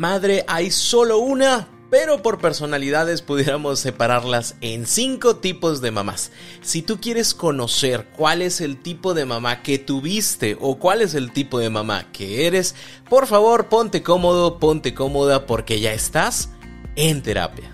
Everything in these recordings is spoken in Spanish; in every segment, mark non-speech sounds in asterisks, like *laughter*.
Madre, hay solo una, pero por personalidades pudiéramos separarlas en cinco tipos de mamás. Si tú quieres conocer cuál es el tipo de mamá que tuviste o cuál es el tipo de mamá que eres, por favor ponte cómodo, ponte cómoda porque ya estás en terapia.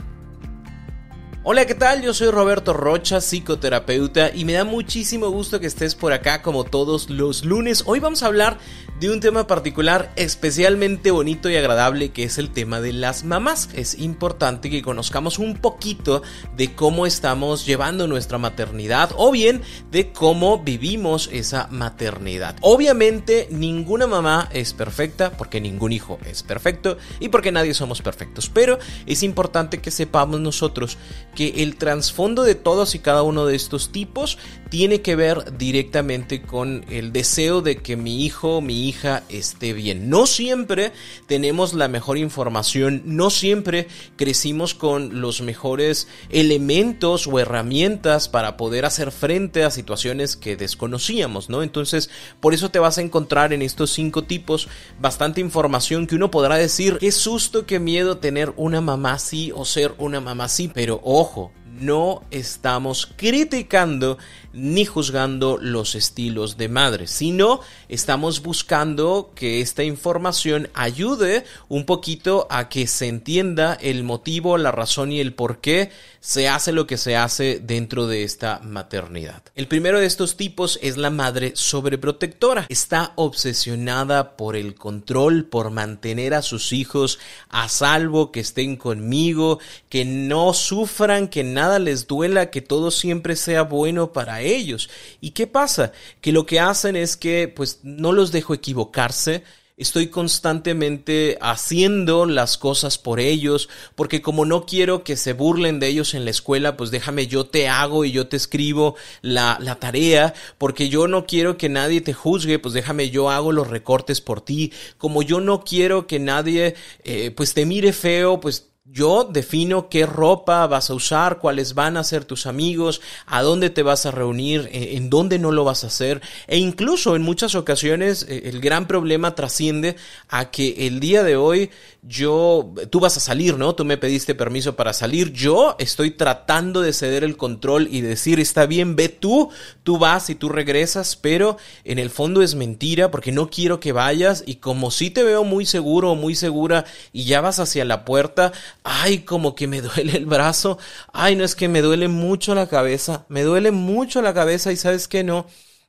Hola, ¿qué tal? Yo soy Roberto Rocha, psicoterapeuta, y me da muchísimo gusto que estés por acá como todos los lunes. Hoy vamos a hablar de un tema particular especialmente bonito y agradable que es el tema de las mamás. Es importante que conozcamos un poquito de cómo estamos llevando nuestra maternidad o bien de cómo vivimos esa maternidad. Obviamente ninguna mamá es perfecta porque ningún hijo es perfecto y porque nadie somos perfectos, pero es importante que sepamos nosotros que el trasfondo de todos y cada uno de estos tipos tiene que ver directamente con el deseo de que mi hijo, mi hija esté bien. No siempre tenemos la mejor información, no siempre crecimos con los mejores elementos o herramientas para poder hacer frente a situaciones que desconocíamos, ¿no? Entonces, por eso te vas a encontrar en estos cinco tipos bastante información que uno podrá decir, qué susto, qué miedo tener una mamá así o ser una mamá así, pero ojo, no estamos criticando ni juzgando los estilos de madre, sino estamos buscando que esta información ayude un poquito a que se entienda el motivo, la razón y el por qué se hace lo que se hace dentro de esta maternidad. El primero de estos tipos es la madre sobreprotectora. Está obsesionada por el control, por mantener a sus hijos a salvo, que estén conmigo, que no sufran, que nada les duela, que todo siempre sea bueno para ellos. ¿Y qué pasa? Que lo que hacen es que pues no los dejo equivocarse, estoy constantemente haciendo las cosas por ellos, porque como no quiero que se burlen de ellos en la escuela, pues déjame yo te hago y yo te escribo la, la tarea, porque yo no quiero que nadie te juzgue, pues déjame yo hago los recortes por ti, como yo no quiero que nadie eh, pues te mire feo, pues yo defino qué ropa vas a usar, cuáles van a ser tus amigos, a dónde te vas a reunir, eh, en dónde no lo vas a hacer. E incluso en muchas ocasiones eh, el gran problema trasciende a que el día de hoy yo, tú vas a salir, ¿no? Tú me pediste permiso para salir. Yo estoy tratando de ceder el control y decir, está bien, ve tú, tú vas y tú regresas, pero en el fondo es mentira porque no quiero que vayas y como si te veo muy seguro o muy segura y ya vas hacia la puerta, ay, como que me *laughs* duele el brazo, ay, no es que me duele mucho la cabeza, me duele mucho la cabeza y sabes que no,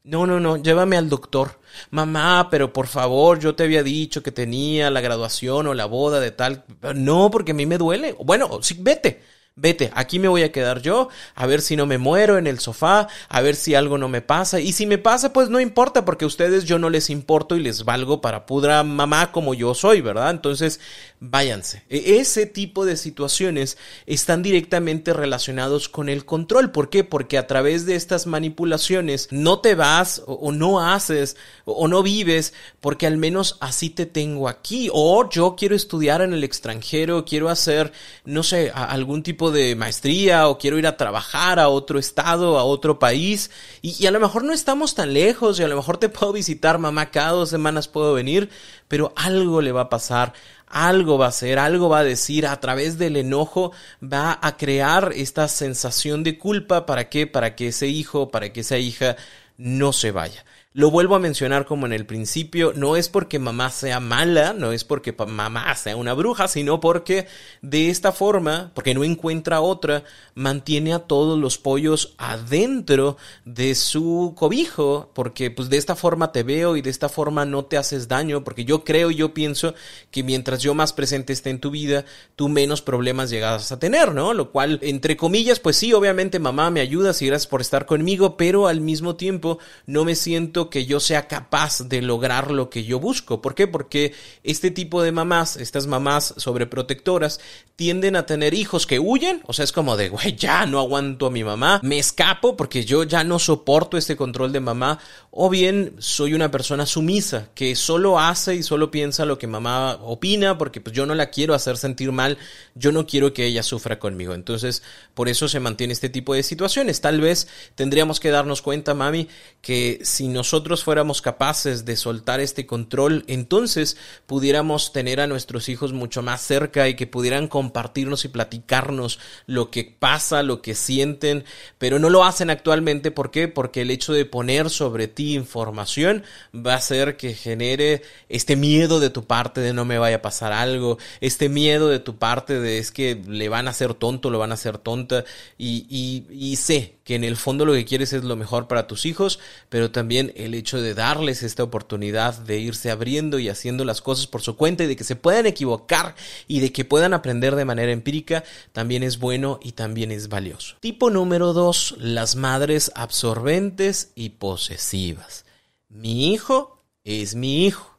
no, no, no, llévame al doctor. Mamá, pero por favor, yo te había dicho que tenía la graduación o la boda de tal. No, porque a mí me duele. Bueno, sí, vete vete, aquí me voy a quedar yo, a ver si no me muero en el sofá, a ver si algo no me pasa. Y si me pasa, pues no importa, porque a ustedes yo no les importo y les valgo para pudra mamá como yo soy, ¿verdad? Entonces, váyanse. E, ese tipo de situaciones están directamente relacionados con el control. ¿Por qué? Porque a través de estas manipulaciones no te vas o, no haces o, no vives porque al menos así te tengo aquí. O yo quiero estudiar en el extranjero, quiero hacer, no sé, algún tipo de maestría o quiero ir a trabajar a otro estado, a otro país y, a lo mejor no estamos tan lejos y a lo mejor te puedo visitar mamá cada dos semanas puedo venir, pero algo le va a pasar, algo va a hacer, algo va a decir, a través del enojo va a crear esta sensación de culpa para que, para que ese hijo, para que esa hija no se vaya. Lo vuelvo a mencionar como en el principio, no es porque mamá sea mala, no es porque mamá sea una bruja, sino porque de esta forma, porque no encuentra otra, mantiene a todos los pollos adentro de su cobijo, porque pues de esta forma te veo y de esta forma no te haces daño, porque yo creo y yo pienso que mientras yo más presente esté en tu vida, tú menos problemas llegas a tener, ¿no? Lo cual, entre comillas, pues sí, obviamente mamá me ayudas y gracias por estar conmigo, pero al mismo tiempo no me siento que yo sea capaz de lograr lo que yo busco. ¿Por qué? Porque este tipo de mamás, estas mamás sobreprotectoras, tienden a tener hijos que huyen, o sea, es como de, güey, ya no aguanto a mi mamá, me escapo porque yo ya no soporto este control de mamá, o bien soy una persona sumisa que solo hace y solo piensa lo que mamá opina porque pues yo no la quiero hacer sentir mal, yo no quiero que ella sufra conmigo. Entonces, por eso se mantiene este tipo de situaciones. Tal vez tendríamos que darnos cuenta, mami, que si nosotros fuéramos capaces de soltar este control, entonces pudiéramos tener a nuestros hijos mucho más cerca y que pudieran compartirnos y platicarnos lo que pasa, lo que sienten, pero no lo hacen actualmente. ¿Por qué? Porque el hecho de poner sobre ti información va a hacer que genere este miedo de tu parte de no me vaya a pasar algo, este miedo de tu parte de es que le van a hacer tonto, lo van a hacer tonta y, y, y sé que en el fondo lo que quieres es lo mejor para tus hijos, pero también el hecho de darles esta oportunidad de irse abriendo y haciendo las cosas por su cuenta y de que se puedan equivocar y de que puedan aprender de manera empírica también es bueno y también es valioso. Tipo número dos, las madres absorbentes y posesivas. Mi hijo es mi hijo.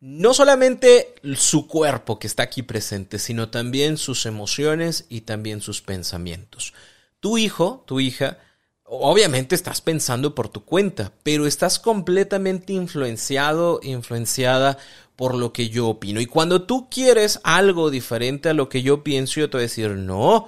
No solamente su cuerpo que está aquí presente, sino también sus emociones y también sus pensamientos. Tu hijo, tu hija, Obviamente estás pensando por tu cuenta, pero estás completamente influenciado, influenciada por lo que yo opino. Y cuando tú quieres algo diferente a lo que yo pienso, yo te voy a decir, no,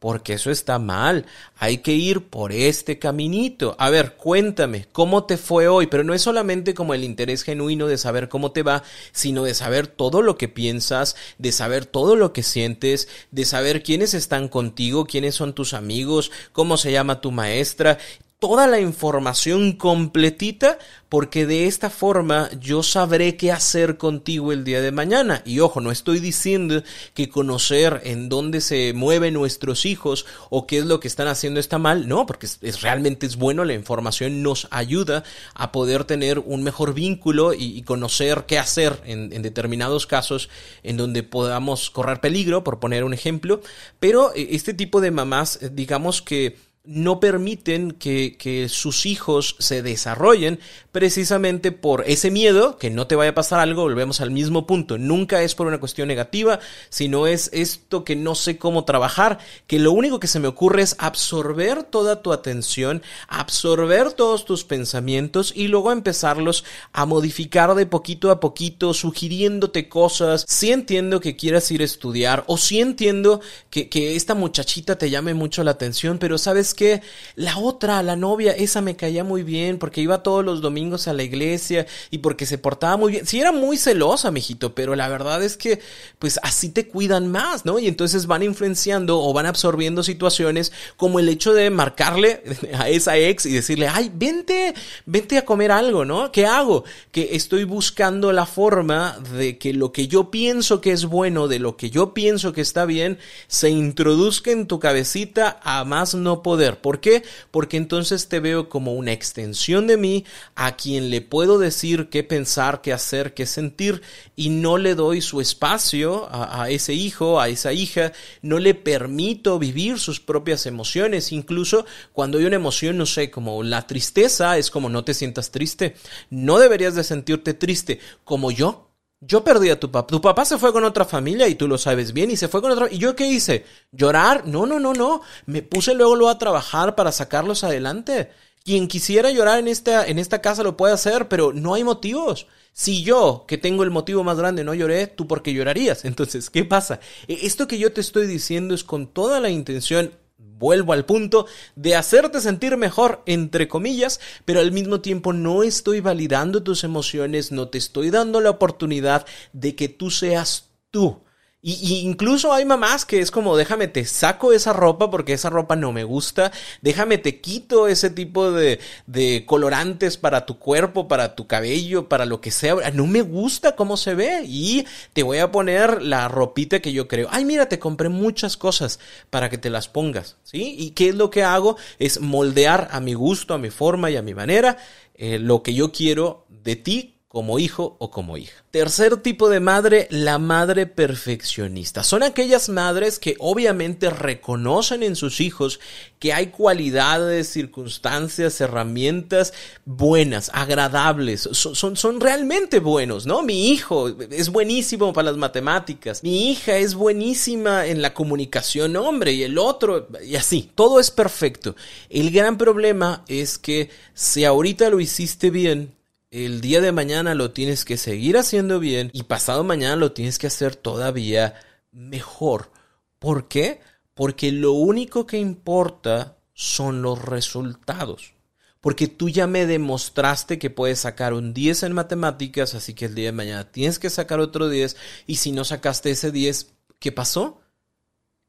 porque eso está mal. Hay que ir por este caminito. A ver, cuéntame, ¿cómo te fue hoy? Pero no es solamente como el interés genuino de saber cómo te va, sino de saber todo lo que piensas, de saber todo lo que sientes, de saber quiénes están contigo, quiénes son tus amigos, cómo se llama tu maestra toda la información completita porque de esta forma yo sabré qué hacer contigo el día de mañana. Y ojo, no estoy diciendo que conocer en dónde se mueven nuestros hijos o qué es lo que están haciendo está mal, no, porque es, realmente es bueno, la información nos ayuda a poder tener un mejor vínculo y, conocer qué hacer en, determinados casos en donde podamos correr peligro, por poner un ejemplo, pero eh, este tipo de mamás, eh, digamos que no permiten que, que, sus hijos se desarrollen precisamente por ese miedo, que no te vaya a pasar algo, volvemos al mismo punto, nunca es por una cuestión negativa, sino es esto que no sé cómo trabajar, que lo único que se me ocurre es absorber toda tu atención, absorber todos tus pensamientos y luego empezarlos a modificar de poquito a poquito, sugiriéndote cosas, si entiendo que quieras ir a estudiar o si entiendo que, que esta muchachita te llame mucho la atención, pero sabes que la otra, la novia, esa me caía muy bien porque iba todos los domingos a la iglesia y porque se portaba muy bien. Sí, era muy celosa, mijito, pero la verdad es que, pues así te cuidan más, ¿no? Y entonces van influenciando o van absorbiendo situaciones como el hecho de marcarle *laughs* a esa ex y decirle, ay, vente, vente a comer algo, ¿no? ¿Qué hago? Que estoy buscando la forma de que lo que yo pienso que es bueno, de lo que yo pienso que está bien, se introduzca en tu cabecita a más no poder ¿Por qué? Porque entonces te veo como una extensión de mí a quien le puedo decir qué pensar, qué hacer, qué sentir y no le doy su espacio a, a ese hijo, a esa hija, no le permito vivir sus propias emociones. Incluso cuando hay una emoción, no sé, como la tristeza, es como no te sientas triste. No deberías de sentirte triste como yo. Yo perdí a tu papá. Tu papá se fue con otra familia y tú lo sabes bien y se fue con otra. ¿Y yo qué hice? ¿Llorar? No, no, no, no. Me puse luego, luego a trabajar para sacarlos adelante. Quien quisiera llorar en esta, en esta casa lo puede hacer, pero no hay motivos. Si yo, que tengo el motivo más grande, no lloré, tú por qué llorarías. *laughs* Entonces, ¿qué pasa? E, esto que yo te estoy diciendo es con toda la intención vuelvo al punto de hacerte sentir mejor, entre comillas, pero al mismo tiempo no estoy validando tus emociones, no te estoy dando la oportunidad de que tú seas tú. Y, incluso hay mamás que es como, déjame te saco esa ropa porque esa ropa no me gusta, déjame te quito ese tipo de, de colorantes para tu cuerpo, para tu cabello, para lo que sea, no me gusta cómo se ve y te voy a poner la ropita que yo creo. Ay, mira, te compré muchas cosas para que te las pongas, ¿sí? ¿Y qué es lo que hago? Es moldear a mi gusto, a mi forma y a mi manera eh, lo que yo quiero de ti como hijo o como hija. Tercer tipo de madre, la madre perfeccionista. Son aquellas madres que obviamente reconocen en sus hijos que hay cualidades, circunstancias, herramientas buenas, agradables, son, son, realmente buenos, ¿no? Mi hijo es buenísimo para las matemáticas, mi hija es buenísima en la comunicación, hombre, y el otro, y así, todo es perfecto. El gran problema es que si ahorita lo hiciste bien, el día de mañana lo tienes que seguir haciendo bien y pasado mañana lo tienes que hacer todavía mejor. ¿Por qué? Porque lo único que importa son los resultados. Porque tú ya me demostraste que puedes sacar un 10 en matemáticas, así que el día de mañana tienes que sacar otro 10 y si no sacaste ese 10, ¿qué pasó?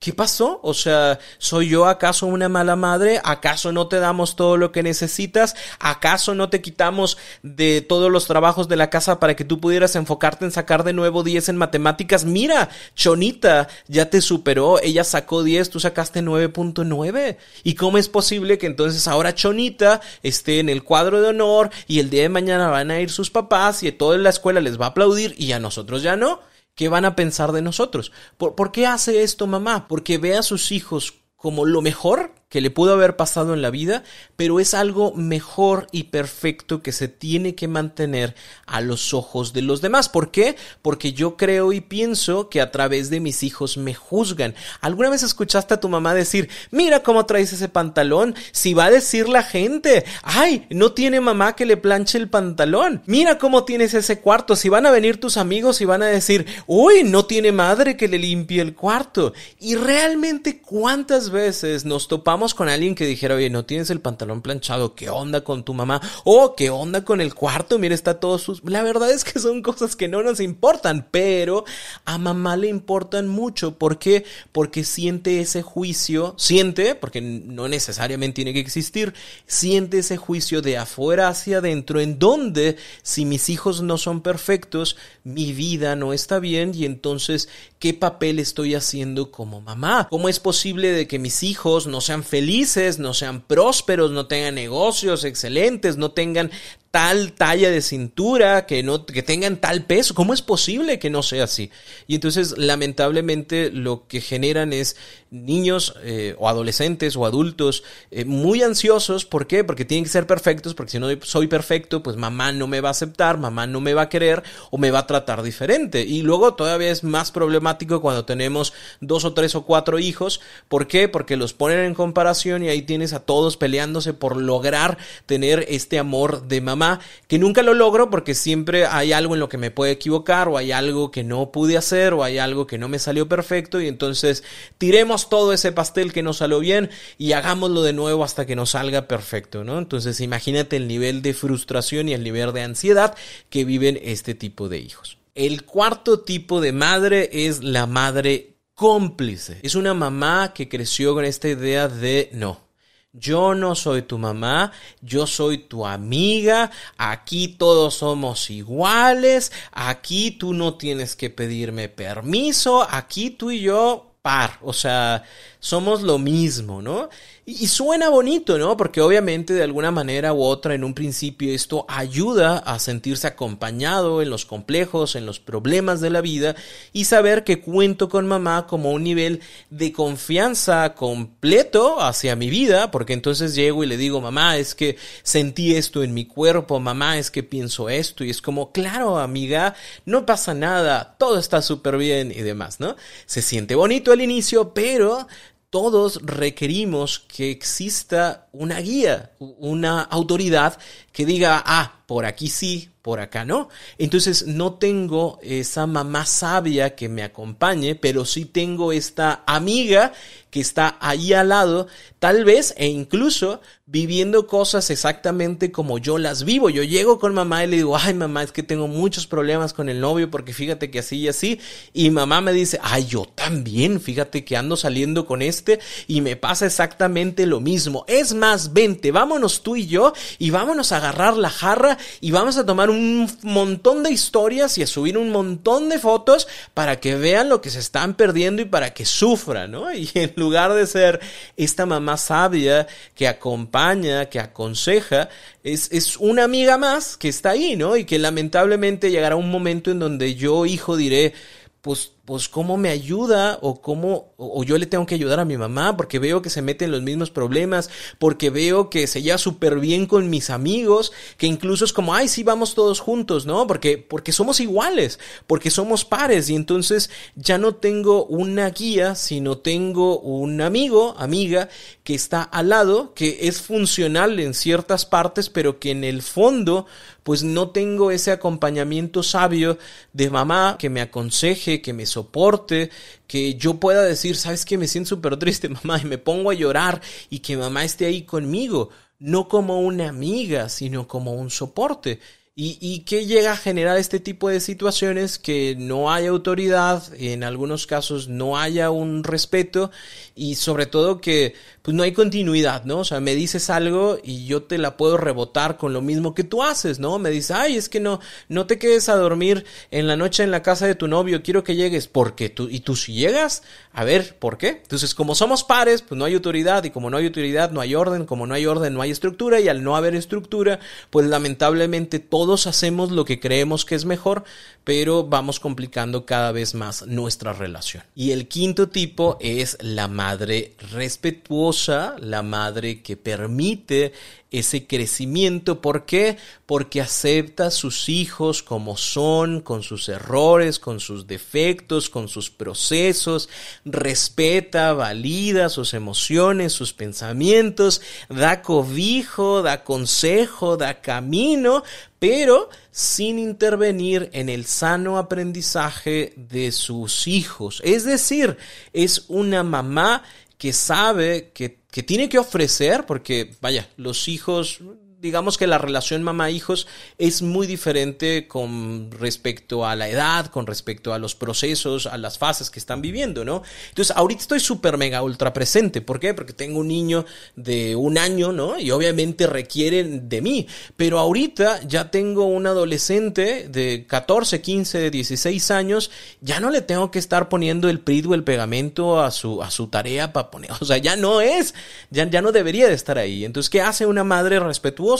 ¿Qué pasó? O sea, ¿soy yo acaso una mala madre? ¿Acaso no te damos todo lo que necesitas? ¿Acaso no te quitamos de todos los trabajos de la casa para que tú pudieras enfocarte en sacar de nuevo 10 en matemáticas? Mira, Chonita ya te superó, ella sacó 10, tú sacaste 9.9. ¿Y cómo es posible que entonces ahora Chonita esté en el cuadro de honor y el día de mañana van a ir sus papás y toda la escuela les va a aplaudir y a nosotros ya no? ¿Qué van a pensar de nosotros? ¿Por, ¿Por, qué hace esto mamá? Porque ve a sus hijos como lo mejor que le pudo haber pasado en la vida, pero es algo mejor y perfecto que se tiene que mantener a los ojos de los demás. ¿Por qué? Porque yo creo y pienso que a través de mis hijos me juzgan. ¿Alguna vez escuchaste a tu mamá decir, mira cómo traes ese pantalón? Si va a decir la gente, ay, no tiene mamá que le planche el pantalón. Mira cómo tienes ese cuarto. Si van a venir tus amigos y van a decir, uy, no tiene madre que le limpie el cuarto. Y realmente cuántas veces nos topamos con alguien que dijera, oye, no tienes el pantalón planchado, ¿qué onda con tu mamá? O ¿qué onda con el cuarto? Mira, está todo sus... La verdad es que son cosas que no nos importan, pero a mamá le importan mucho. ¿Por qué? Porque siente ese juicio, siente, porque no necesariamente tiene que existir, siente ese juicio de afuera hacia adentro, en donde si mis hijos no son perfectos, mi vida no está bien y entonces, ¿qué papel estoy haciendo como mamá? ¿Cómo es posible de que mis hijos no sean felices, no sean prósperos, no tengan negocios excelentes, no tengan tal talla de cintura, que no que tengan tal peso. ¿Cómo es posible que no sea así? Y entonces, lamentablemente, lo que generan es niños eh, o adolescentes o adultos eh, muy ansiosos. ¿Por qué? Porque tienen que ser perfectos, porque si no soy perfecto, pues mamá no me va a aceptar, mamá no me va a querer o me va a tratar diferente. Y luego todavía es más problemático cuando tenemos dos o tres o cuatro hijos. ¿Por qué? Porque los ponen en comparación y ahí tienes a todos peleándose por lograr tener este amor de mamá que nunca lo logro porque siempre hay algo en lo que me puedo equivocar o hay algo que no pude hacer o hay algo que no me salió perfecto y entonces tiremos todo ese pastel que no salió bien y hagámoslo de nuevo hasta que nos salga perfecto, ¿no? Entonces imagínate el nivel de frustración y el nivel de ansiedad que viven este tipo de hijos. El cuarto tipo de madre es la madre cómplice. Es una mamá que creció con esta idea de no yo no soy tu mamá, yo soy tu amiga, aquí todos somos iguales, aquí tú no tienes que pedirme permiso, aquí tú y yo par, o sea, somos lo mismo, ¿no? Y, suena bonito, ¿no? Porque obviamente de alguna manera u otra en un principio esto ayuda a sentirse acompañado en los complejos, en los problemas de la vida y saber que cuento con mamá como un nivel de confianza completo hacia mi vida, porque entonces llego y le digo, mamá, es que sentí esto en mi cuerpo, mamá, es que pienso esto y es como, claro, amiga, no pasa nada, todo está súper bien y demás, ¿no? Se siente bonito al inicio, pero todos requerimos que exista una guía, una autoridad que diga, ah, por aquí sí, por acá no. Entonces no tengo esa mamá sabia que me acompañe, pero sí tengo esta amiga que está ahí al lado, tal vez e incluso viviendo cosas exactamente como yo las vivo. Yo llego con mamá y le digo, ay mamá, es que tengo muchos problemas con el novio porque fíjate que así y así. Y mamá me dice, ay, yo también, fíjate que ando saliendo con este y me pasa exactamente lo mismo. Es más, vente, vámonos tú y yo y vámonos a agarrar la jarra y vamos a tomar un montón de historias y a subir un montón de fotos para que vean lo que se están perdiendo y para que sufran, ¿no? *laughs* Y en lugar de ser esta mamá sabia que acompaña, que aconseja, es, es una amiga más que está ahí, ¿no? Y que lamentablemente llegará un momento en donde yo, hijo, diré, pues pues cómo me ayuda o cómo, o yo le tengo que ayudar a mi mamá porque veo que se mete en los mismos problemas, porque veo que se lleva súper bien con mis amigos, que incluso es como, ay, sí, vamos todos juntos, ¿no? Porque, porque somos iguales, porque somos pares y entonces ya no tengo una guía, sino tengo un amigo, amiga, que está al lado, que es funcional en ciertas partes, pero que en el fondo, pues no tengo ese acompañamiento sabio de mamá que me aconseje, que me soporte, que yo pueda decir, sabes que me siento súper triste, *laughs* mamá, y me pongo a llorar y que mamá esté ahí conmigo, no como una amiga, sino como un soporte. Y, y llega a generar este tipo de situaciones que no hay autoridad, en algunos casos no haya un respeto y sobre todo que pues no hay continuidad, ¿no? O sea, me dices algo y yo te la puedo rebotar con lo mismo que tú haces, ¿no? Me dices, ay, es que no, no te quedes a dormir en la noche en la casa de tu novio, quiero que llegues, porque tú, y tú si llegas, a ver, ¿por qué? Entonces, como somos pares, pues no hay autoridad, y como no hay autoridad, no hay orden, como no hay orden, no hay estructura, y al no haber estructura, pues lamentablemente todos hacemos lo que creemos que es mejor, pero vamos complicando cada vez más nuestra relación. Y el quinto tipo es la madre respetuosa, la madre que permite ese crecimiento. ¿Por qué? Porque acepta a sus hijos como son, con sus errores, con sus defectos, con sus procesos, respeta, valida sus emociones, sus pensamientos, da cobijo, da consejo, da camino, pero sin intervenir en el sano aprendizaje de sus hijos. Es decir, es una mamá que sabe que, que tiene que ofrecer, porque vaya, los hijos digamos que la relación mamá-hijos es muy diferente con respecto a la edad, con respecto a los procesos, a las fases que están viviendo, ¿no? Entonces, ahorita estoy súper mega ultra presente. ¿Por qué? Porque tengo un niño de un año, ¿no? Y obviamente requieren de mí. Pero ahorita ya tengo un adolescente de 14, 15, 16 años, ya no le tengo que estar poniendo el PRID el pegamento a su, a su tarea para poner, *laughs* o sea, ya no es, ya, ya no debería de estar ahí. Entonces, ¿qué hace una madre respetuosa?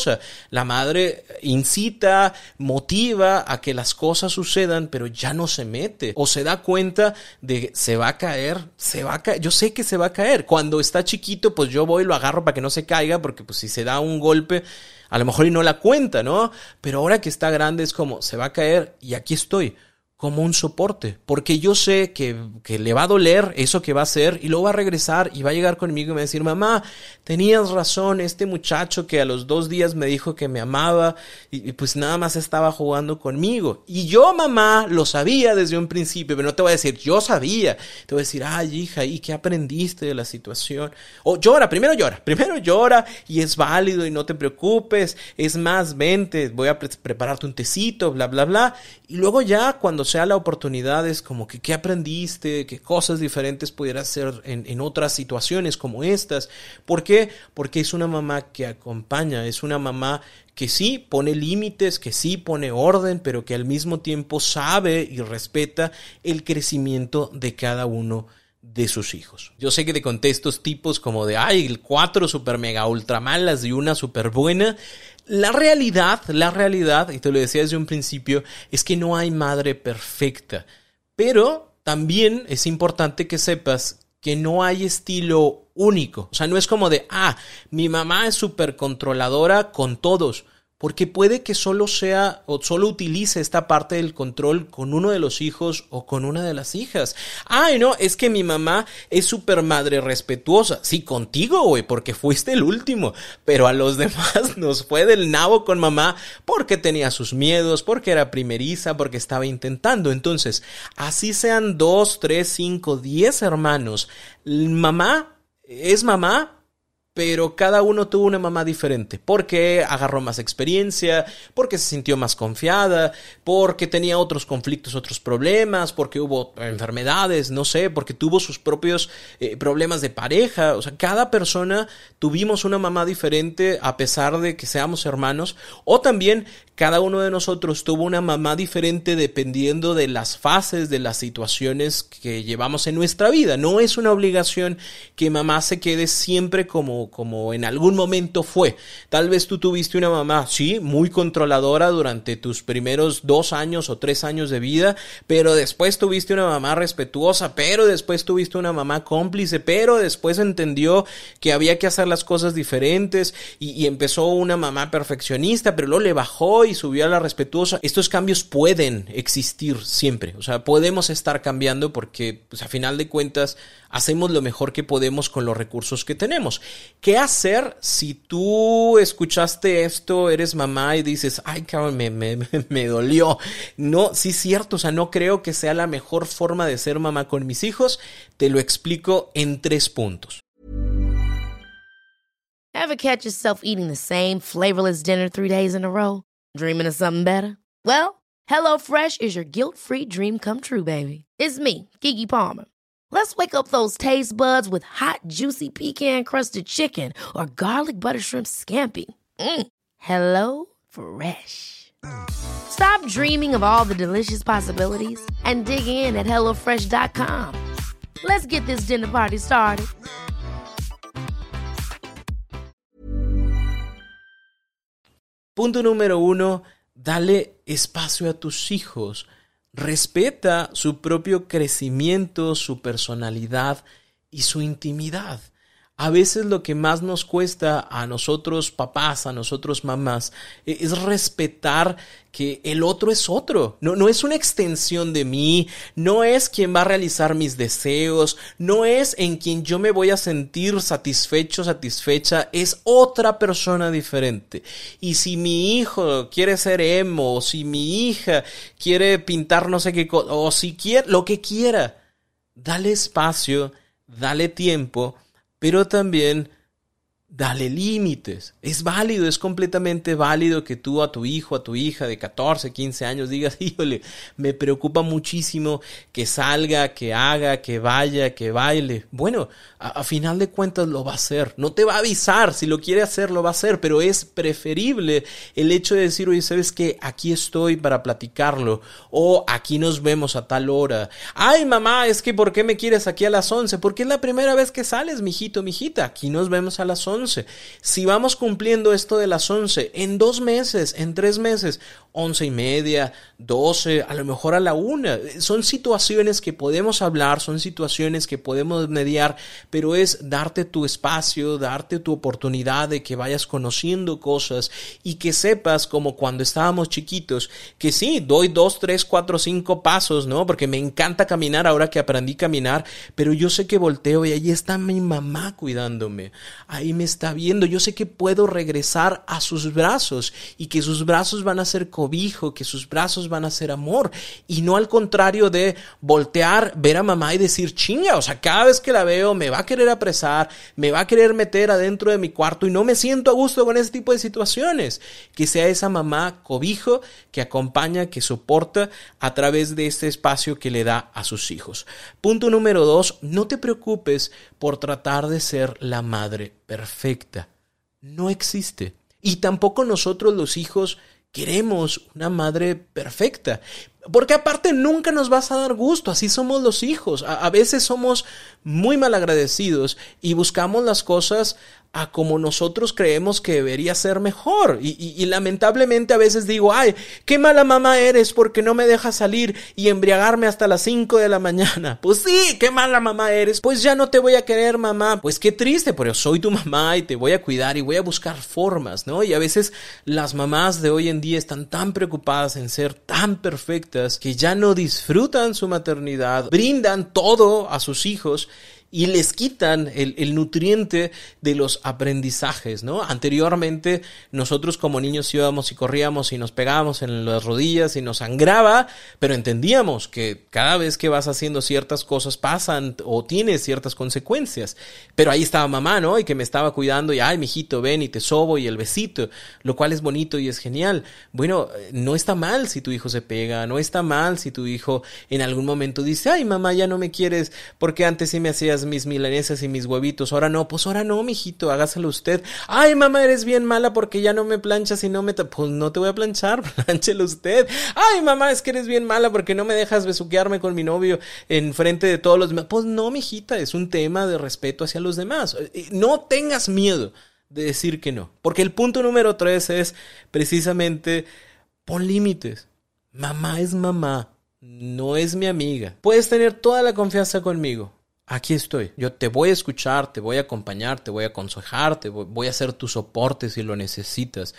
La madre incita, motiva a que las cosas sucedan, pero ya no se mete. O se da cuenta de que se va a caer, se va a caer. Yo sé que se va a caer. Cuando está chiquito, pues yo voy y lo agarro para que no se caiga, porque pues si se da un golpe, a lo mejor y no la cuenta, ¿no? Pero ahora que está grande es como, se va a caer y aquí estoy como un soporte, porque yo sé que, que, le va a doler eso que va a hacer y luego va a regresar y va a llegar conmigo y me va a decir, mamá, tenías razón, este muchacho que a los dos días me dijo que me amaba y, pues nada más estaba jugando conmigo. Y yo, mamá, lo sabía desde un principio, pero no te voy a decir, yo sabía, te voy a decir, ay, hija, ¿y qué aprendiste de la situación? O llora, primero llora, primero llora y es válido y no te preocupes, es más, vente, voy a pre prepararte un tecito, bla, bla, bla. Y luego ya cuando sea la oportunidad es como que qué aprendiste, qué cosas diferentes pudieras hacer en, en, otras situaciones como estas. ¿Por qué? Porque es una mamá que acompaña, es una mamá que sí pone límites, que sí pone orden, pero que al mismo tiempo sabe y respeta el crecimiento de cada uno de sus hijos. Yo sé que te conté estos tipos como de, ay, cuatro super mega ultra malas y una super buena. La realidad, la realidad, y te lo decía desde un principio, es que no hay madre perfecta. Pero también es importante que sepas que no hay estilo único. O sea, no es como de, ah, mi mamá es súper controladora con todos porque puede que solo sea o solo utilice esta parte del control con uno de los hijos o con una de las hijas. Ay, no, es que mi mamá es súper madre respetuosa. Sí, contigo, güey, porque fuiste el último. Pero a los *laughs* demás nos fue del nabo con mamá porque tenía sus miedos, porque era primeriza, porque estaba intentando. Entonces, así sean dos, tres, cinco, diez hermanos, mamá es mamá pero cada uno tuvo una mamá diferente, porque agarró más experiencia, porque se sintió más confiada, porque tenía otros conflictos, otros problemas, porque hubo enfermedades, no sé, porque tuvo sus propios eh, problemas de pareja, o sea, cada persona tuvimos una mamá diferente a pesar de que seamos hermanos, o también cada uno de nosotros tuvo una mamá diferente dependiendo de las fases, de las situaciones que llevamos en nuestra vida. No es una obligación que mamá se quede siempre como, como en algún momento fue. Tal vez tú tuviste una mamá, sí, muy controladora durante tus primeros dos años o tres años de vida, pero después tuviste una mamá respetuosa, pero después tuviste una mamá cómplice, pero después entendió que había que hacer las cosas diferentes y, y empezó una mamá perfeccionista, pero luego le bajó y subió a la respetuosa. Estos cambios pueden existir siempre. O sea, podemos estar cambiando porque, pues, a final de cuentas, hacemos lo mejor que podemos con los recursos que tenemos. ¿Qué hacer si tú escuchaste esto, eres mamá y dices, ay, cabrón, me, me, me *laughs* dolió? No, sí cierto. O sea, no creo que sea la mejor forma de ser mamá con mis hijos. Te lo explico en tres puntos. Ever catch yourself eating the same flavorless dinner three days in a row? Dreaming of something better? Well, HelloFresh is your guilt-free dream come true, baby. It's me, Kiki Palmer. Let's wake up those taste buds with hot, juicy pecan-crusted chicken or garlic butter shrimp scampi. Mm. Hello Fresh. Stop dreaming of all the delicious possibilities and dig in at HelloFresh.com. Let's get this dinner party started. Punto número uno, dale espacio a tus hijos. Respeta su propio crecimiento, su personalidad y su intimidad. A veces lo que más nos cuesta a nosotros papás, a nosotros mamás, e-, es respetar que el otro es otro. No, no es una extensión de mí, no es quien va a realizar mis deseos, no es en quien yo me voy a sentir satisfecho, satisfecha, es otra persona diferente. Y si mi hijo quiere ser emo, o si mi hija quiere pintar no sé qué cosa, o si quiere lo que quiera, dale espacio, dale tiempo pero también dale límites. Es válido, es completamente válido que tú a tu hijo, a tu hija de 14, 15 años digas, *laughs* híjole, me preocupa muchísimo que salga, que haga, que vaya, que baile. Bueno, a, final de cuentas lo va a hacer. No te va a avisar, si lo quiere hacer, lo va a hacer, pero es preferible el hecho de decir, oye, ¿sabes qué? Aquí estoy para platicarlo. O aquí nos vemos a tal hora. Ay, mamá, es que ¿por qué me quieres aquí a las 11? Porque es la primera vez que sales, mijito, mijita. Aquí nos vemos a las 11. Si vamos cumpliendo esto de las 11 en dos meses, en tres meses, once y media, doce, a lo mejor a la una, son situaciones que podemos hablar, son situaciones que podemos mediar, pero es darte tu espacio, darte tu oportunidad de que vayas conociendo cosas y que sepas como cuando estábamos chiquitos, que sí, doy dos, tres, cuatro, cinco pasos, ¿no? Porque me encanta caminar ahora que aprendí a caminar, pero yo sé que volteo y ahí está mi mamá cuidándome, ahí me está viendo, yo sé que puedo regresar a sus brazos y que sus brazos van a ser cobijo, que sus brazos van a ser amor y no al contrario de voltear, ver a mamá y decir chinga, o sea, cada vez que la veo me va a querer apresar, me va a querer meter adentro de mi cuarto y no me siento a gusto con ese tipo de situaciones. Que sea esa mamá cobijo que acompaña, que soporta a través de este espacio que le da a sus hijos. Punto número dos, no te preocupes por tratar de ser la madre perfecta. No existe. Y tampoco nosotros los hijos queremos una madre perfecta. Porque aparte nunca nos vas a dar gusto, así somos los hijos. A, veces somos muy malagradecidos y buscamos las cosas a como nosotros creemos que debería ser mejor. Y, lamentablemente a veces digo, ay, qué mala mamá eres porque no me dejas salir y embriagarme hasta las 5 de la mañana. *laughs* Pues sí, qué mala mamá eres. Pues ya no te voy a querer, mamá. Pues qué triste, pero soy tu mamá y te voy a cuidar y voy a buscar formas, ¿no? Y a veces las mamás de hoy en día están tan preocupadas en ser tan perfectas que ya no disfrutan su maternidad, brindan todo a sus hijos y les quitan el, nutriente de los aprendizajes, ¿no? Anteriormente nosotros como niños íbamos y corríamos y nos pegábamos en las rodillas y nos sangraba, pero entendíamos que cada vez que vas haciendo ciertas cosas pasan o tienes ciertas consecuencias. Pero ahí estaba mamá, ¿no? Y que me estaba cuidando y, ay, mijito, ven y te sobo y el besito, lo cual es bonito y es genial. Bueno, no está mal si tu hijo se pega, no está mal si tu hijo en algún momento dice, ay, mamá, ya no me quieres porque antes sí me hacías mis milanesas y mis huevitos, ahora no, pues ahora no, mijito, hágaselo usted. Ay, mamá, eres bien mala porque ya no me planchas y no me... Pues no te voy a planchar, *laughs* planchelo usted. Ay, mamá, es que eres bien mala porque no me dejas besuquearme con mi novio en frente de todos los. Pues no, mijita, es un tema de respeto hacia los demás. Eh, no tengas miedo de decir que no. Porque el punto número tres es precisamente pon límites. Mamá es mamá, no es mi amiga. Puedes tener toda la confianza conmigo. Aquí estoy. Yo te voy a escuchar, te voy a acompañar, te voy a aconsejar, te voy a hacer tu soporte si lo necesitas.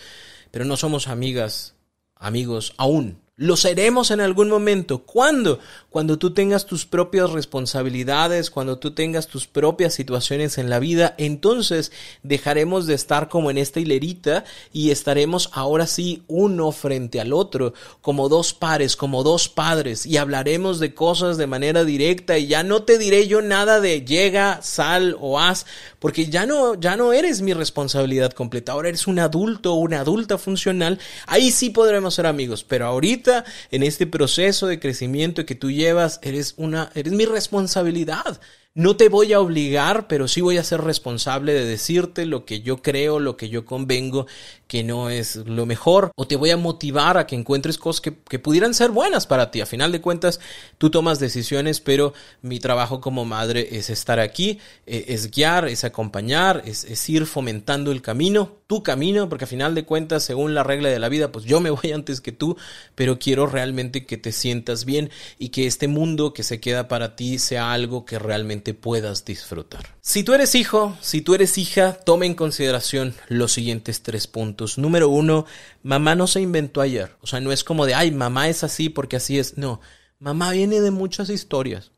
Pero no somos amigas, amigos aún. Lo seremos en algún momento. ¿Cuándo? Cuando tú tengas tus propias responsabilidades, cuando tú tengas tus propias situaciones en la vida, entonces dejaremos de estar como en esta hilerita y estaremos ahora sí uno frente al otro, como dos pares, como dos padres, y hablaremos de cosas de manera directa y ya no te diré yo nada de llega, sal o haz, porque ya no, ya no eres mi responsabilidad completa. Ahora eres un adulto o una adulta funcional. Ahí sí podremos ser amigos, pero ahorita en este proceso de crecimiento que tú llevas, eres una, eres mi responsabilidad. No te voy a obligar, pero sí voy a ser responsable de decirte lo que yo creo, lo que yo convengo que no es lo mejor, o te voy a motivar a que encuentres cosas que, pudieran ser buenas para ti. A final de cuentas, tú tomas decisiones, pero mi trabajo como madre es estar aquí, eh, es guiar, es acompañar, es, es ir fomentando el camino, tu camino, porque a final de cuentas, según la regla de la vida, pues yo me voy *laughs* antes que tú, pero quiero realmente que te sientas bien y que este mundo que se queda para ti sea algo que realmente puedas disfrutar. Si tú eres hijo, si tú eres hija, toma en consideración los siguientes tres puntos. Número uno, mamá no se inventó ayer. O sea, no es como de, ay, mamá es así porque así es. No, mamá viene de muchas historias.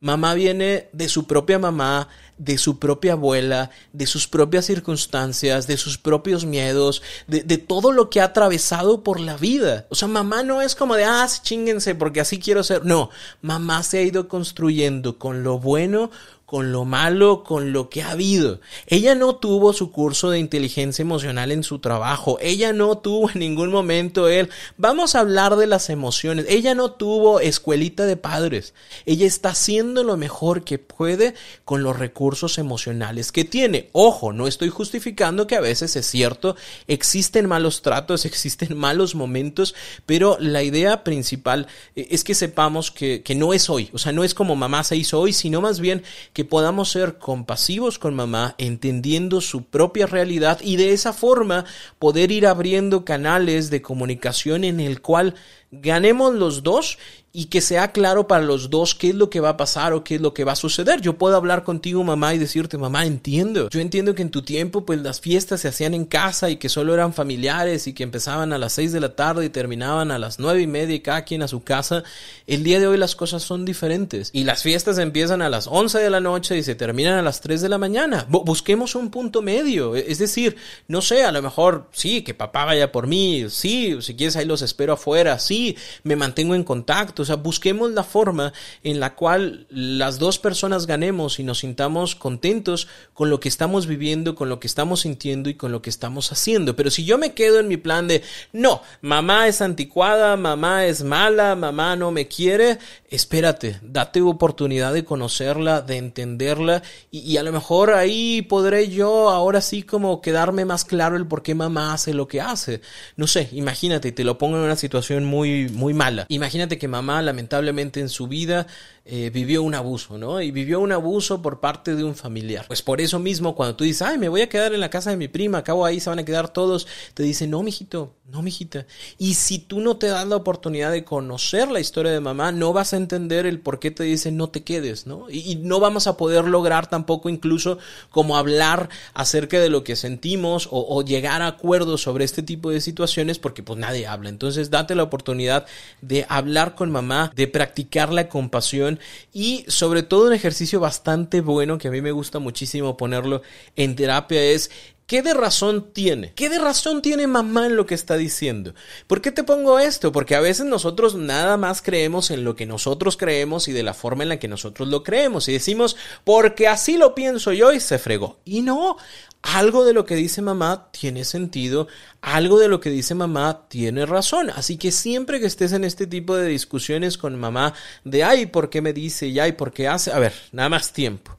Mamá viene de su propia mamá, de su propia abuela, de sus propias circunstancias, de sus propios miedos, de, de, todo lo que ha atravesado por la vida. O sea, mamá no es como de, ah, chinguense porque así quiero ser. No, mamá se ha ido construyendo con lo bueno con lo malo, con lo que ha habido. Ella no tuvo su curso de inteligencia emocional en su trabajo. Ella no tuvo en ningún momento él. Vamos a hablar de las emociones. Ella no tuvo escuelita de padres. Ella está haciendo lo mejor que puede con los recursos emocionales que tiene. Ojo, no estoy justificando que a veces es cierto, existen malos tratos, *laughs* existen malos momentos, pero la idea principal eh, es que sepamos que, que no es hoy. O sea, no es como mamá se hizo hoy, sino más bien que podamos ser compasivos con mamá, entendiendo su propia realidad y de esa forma poder ir abriendo canales de comunicación en el cual ganemos los dos y que sea claro para los dos qué es lo que va a pasar o qué es lo que va a suceder. Yo puedo hablar contigo, mamá, y decirte, mamá, entiendo. Yo entiendo que en tu tiempo, pues las fiestas se hacían en casa y que solo eran familiares y que empezaban a las seis de la tarde y terminaban a las nueve y media y cada quien a su casa. El día de hoy las cosas son diferentes y las fiestas empiezan a las once de la noche y se terminan a las tres de la mañana. busquemos un punto medio. E-, es decir, no sé, a lo mejor sí, que papá vaya por mí, sí, si quieres ahí los espero afuera, sí, me mantengo en contacto o sea, busquemos la forma en la cual las dos personas ganemos y nos sintamos contentos con lo que estamos viviendo, con lo que estamos sintiendo y con lo que estamos haciendo. Pero si yo me quedo en mi plan de, no, mamá es anticuada, mamá es mala, mamá no me quiere, espérate, date oportunidad de conocerla, de entenderla y, a lo mejor ahí podré yo ahora sí como quedarme más claro el por qué mamá hace lo que hace. No sé, imagínate, te lo pongo en una situación muy, muy mala. Imagínate que mamá lamentablemente en su vida eh, vivió un abuso, ¿no? Y vivió un abuso por parte de un familiar. Pues por eso mismo, cuando tú dices, ay, me voy a quedar en la casa de mi prima, acabo ahí se van a quedar todos, te dice, no, mijito, no, mijita. Y si tú no te das la oportunidad de conocer la historia de mamá, no vas a entender el por qué te dice no te quedes, ¿no? Y, no vamos a poder lograr tampoco incluso como hablar acerca de lo que sentimos o, o llegar a acuerdos sobre este tipo de situaciones porque pues nadie habla. Entonces, date la oportunidad oportunidad de hablar con mamá, de practicar la compasión y sobre todo un ejercicio bastante bueno que a mí me gusta muchísimo ponerlo en terapia es ¿Qué de razón tiene? ¿Qué de razón tiene mamá en lo que está diciendo? ¿Por qué te pongo esto? Porque a veces nosotros nada más creemos en lo que nosotros creemos y de la forma en la que nosotros lo creemos y decimos, porque así lo pienso yo y se fregó. Y no, algo de lo que dice mamá tiene sentido, algo de lo que dice mamá tiene razón. Así que siempre que estés en este tipo de discusiones con mamá de, ay, ¿por qué me dice? Y ay, ¿por qué hace? A ver, nada más tiempo.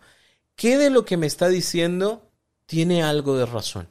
¿Qué de lo que me está diciendo tiene algo de razón.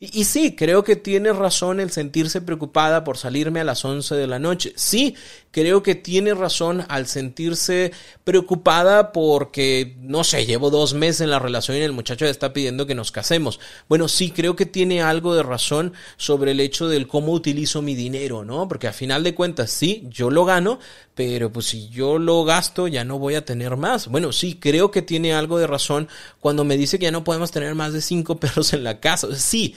Y, sí, creo que tiene razón el sentirse preocupada por salirme a las 11 de la noche. Sí, creo que tiene razón al sentirse preocupada porque, no sé, llevo dos meses en la relación y el muchacho está pidiendo que nos casemos. Bueno, sí, creo que tiene algo de razón sobre el hecho del cómo utilizo mi dinero, ¿no? Porque a final de cuentas, sí, yo lo gano, pero pues si yo lo gasto ya no voy a tener más. Bueno, sí, creo que tiene algo de razón cuando me dice que ya no podemos tener más de cinco *laughs* perros en la casa. Sí,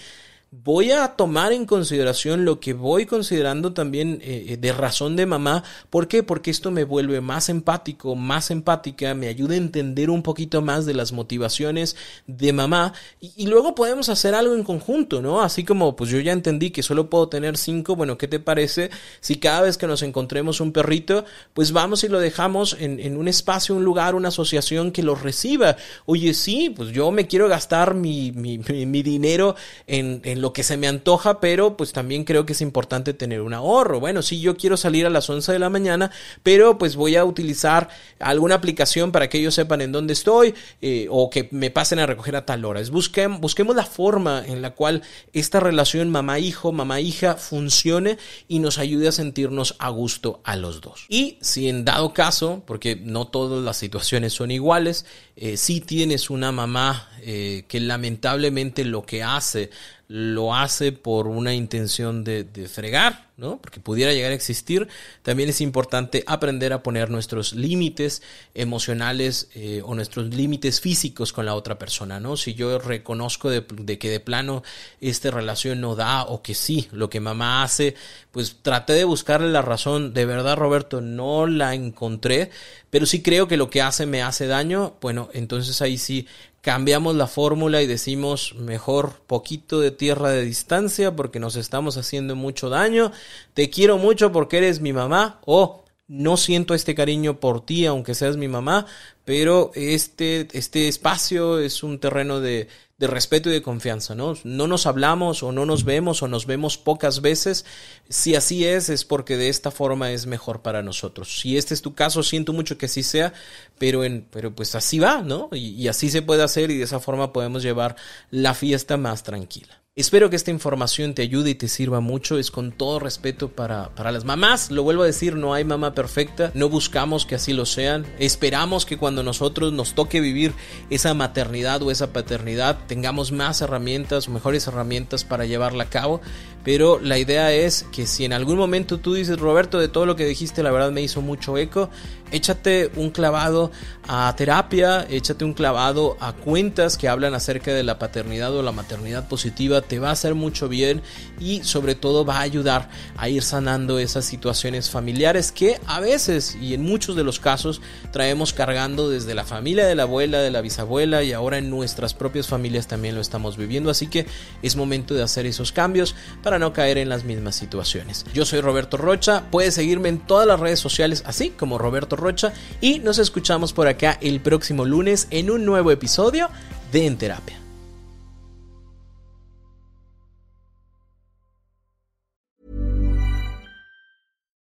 voy a tomar en consideración lo que voy considerando también eh, eh, de razón de mamá. ¿Por qué? Porque esto me vuelve más empático, más empática, me ayuda a entender un poquito más de las motivaciones de mamá y, luego podemos hacer algo en conjunto, ¿no? Así como pues yo ya entendí que solo puedo tener cinco, bueno, ¿qué te parece si cada vez que nos encontremos un perrito, pues vamos y lo dejamos en, en un espacio, un lugar, una asociación que lo reciba? Oye, sí, pues yo me quiero gastar mi, mi, dinero en, en lo que se me antoja, pero pues también creo que es importante tener un ahorro. Bueno, si yo quiero salir a las 11 de la mañana, pero pues voy a utilizar alguna aplicación para que ellos sepan en dónde estoy eh, o que me pasen a recoger a tal hora. Es busquemos la forma en la cual esta relación mamá-hijo, mamá-hija funcione y nos ayude a sentirnos a gusto a los dos. Y si en dado caso, porque no todas las situaciones son iguales, eh, si tienes una mamá eh, que lamentablemente lo que hace lo hace por una intención de, de, fregar, ¿no? Porque pudiera llegar a existir. También es importante aprender a poner nuestros límites emocionales eh, o nuestros límites físicos con la otra persona, ¿no? Si yo reconozco de, de, que de plano esta relación no da o que sí, lo que mamá hace, pues traté de buscarle la razón. De verdad, Roberto, no la encontré, pero sí creo que lo que hace me hace daño. Bueno, entonces ahí sí cambiamos la fórmula y decimos mejor poquito de tierra de distancia porque nos estamos haciendo mucho daño, te quiero mucho porque eres mi mamá o no siento este cariño por ti aunque seas mi mamá, pero este, este espacio es un terreno de, de respeto y de confianza, ¿no? No nos hablamos o no nos vemos o nos vemos pocas veces. Si así es, es porque de esta forma es mejor para nosotros. Si este es tu caso, siento mucho que así sea, pero, en, pero pues así va, ¿no? Y, y así se puede hacer y de esa forma podemos llevar la fiesta más tranquila. Espero que esta información te ayude y te sirva mucho. Es con todo respeto para, para, las mamás. Lo vuelvo a decir, no hay mamá perfecta. No buscamos que así lo sean. Esperamos que cuando nosotros nos toque vivir esa maternidad o esa paternidad tengamos más herramientas mejores herramientas para llevarla a cabo. Pero la idea es que si en algún momento tú dices, Roberto, de todo lo que dijiste, la verdad me hizo mucho eco, échate un clavado a terapia, échate un clavado a cuentas que hablan acerca de la paternidad o la maternidad positiva, te va a hacer mucho bien y sobre todo va a ayudar a ir sanando esas situaciones familiares que a veces y en muchos de los casos traemos cargando desde la familia de la abuela, de la bisabuela y ahora en nuestras propias familias también lo estamos viviendo, así que es momento de hacer esos cambios para no caer en las mismas situaciones. Yo soy Roberto Rocha, puedes seguirme en todas las redes sociales así como Roberto Rocha y nos escuchamos por acá el próximo lunes en un nuevo episodio de En Terapia.